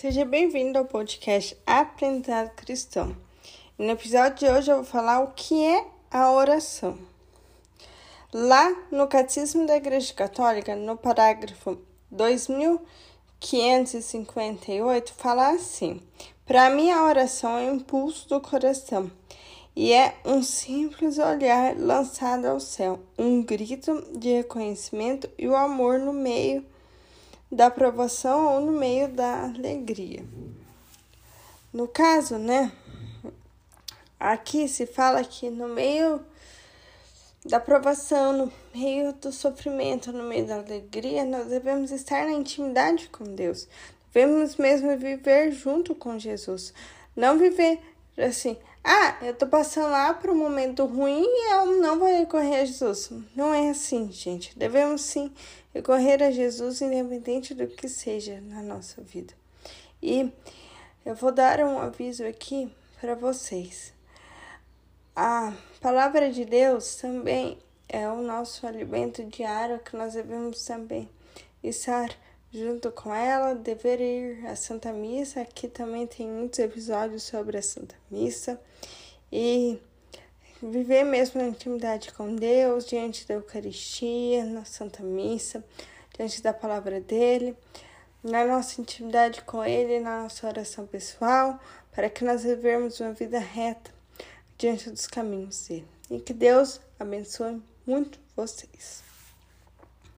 Seja bem-vindo ao podcast Aprendizado Cristão. No episódio de hoje eu vou falar o que é a oração. Lá no Catecismo da Igreja Católica, no parágrafo 2558, fala assim: Para mim, a oração é o impulso do coração e é um simples olhar lançado ao céu, um grito de reconhecimento e o amor no meio da provação ou no meio da alegria. No caso, né? Aqui se fala que no meio da provação, no meio do sofrimento, no meio da alegria, nós devemos estar na intimidade com Deus. Devemos mesmo viver junto com Jesus. Não viver assim, ah, eu tô passando lá por um momento ruim e eu não vou recorrer a Jesus. Não é assim, gente. Devemos sim recorrer a Jesus, independente do que seja na nossa vida. E eu vou dar um aviso aqui para vocês. A palavra de Deus também é o nosso alimento diário que nós devemos também estar junto com ela, dever ir à Santa Missa. Aqui também tem muitos episódios sobre a Santa Missa. E viver mesmo na intimidade com Deus, diante da Eucaristia, na Santa Missa, diante da palavra dele, na nossa intimidade com Ele, na nossa oração pessoal, para que nós vivemos uma vida reta diante dos caminhos dele. E que Deus abençoe muito vocês.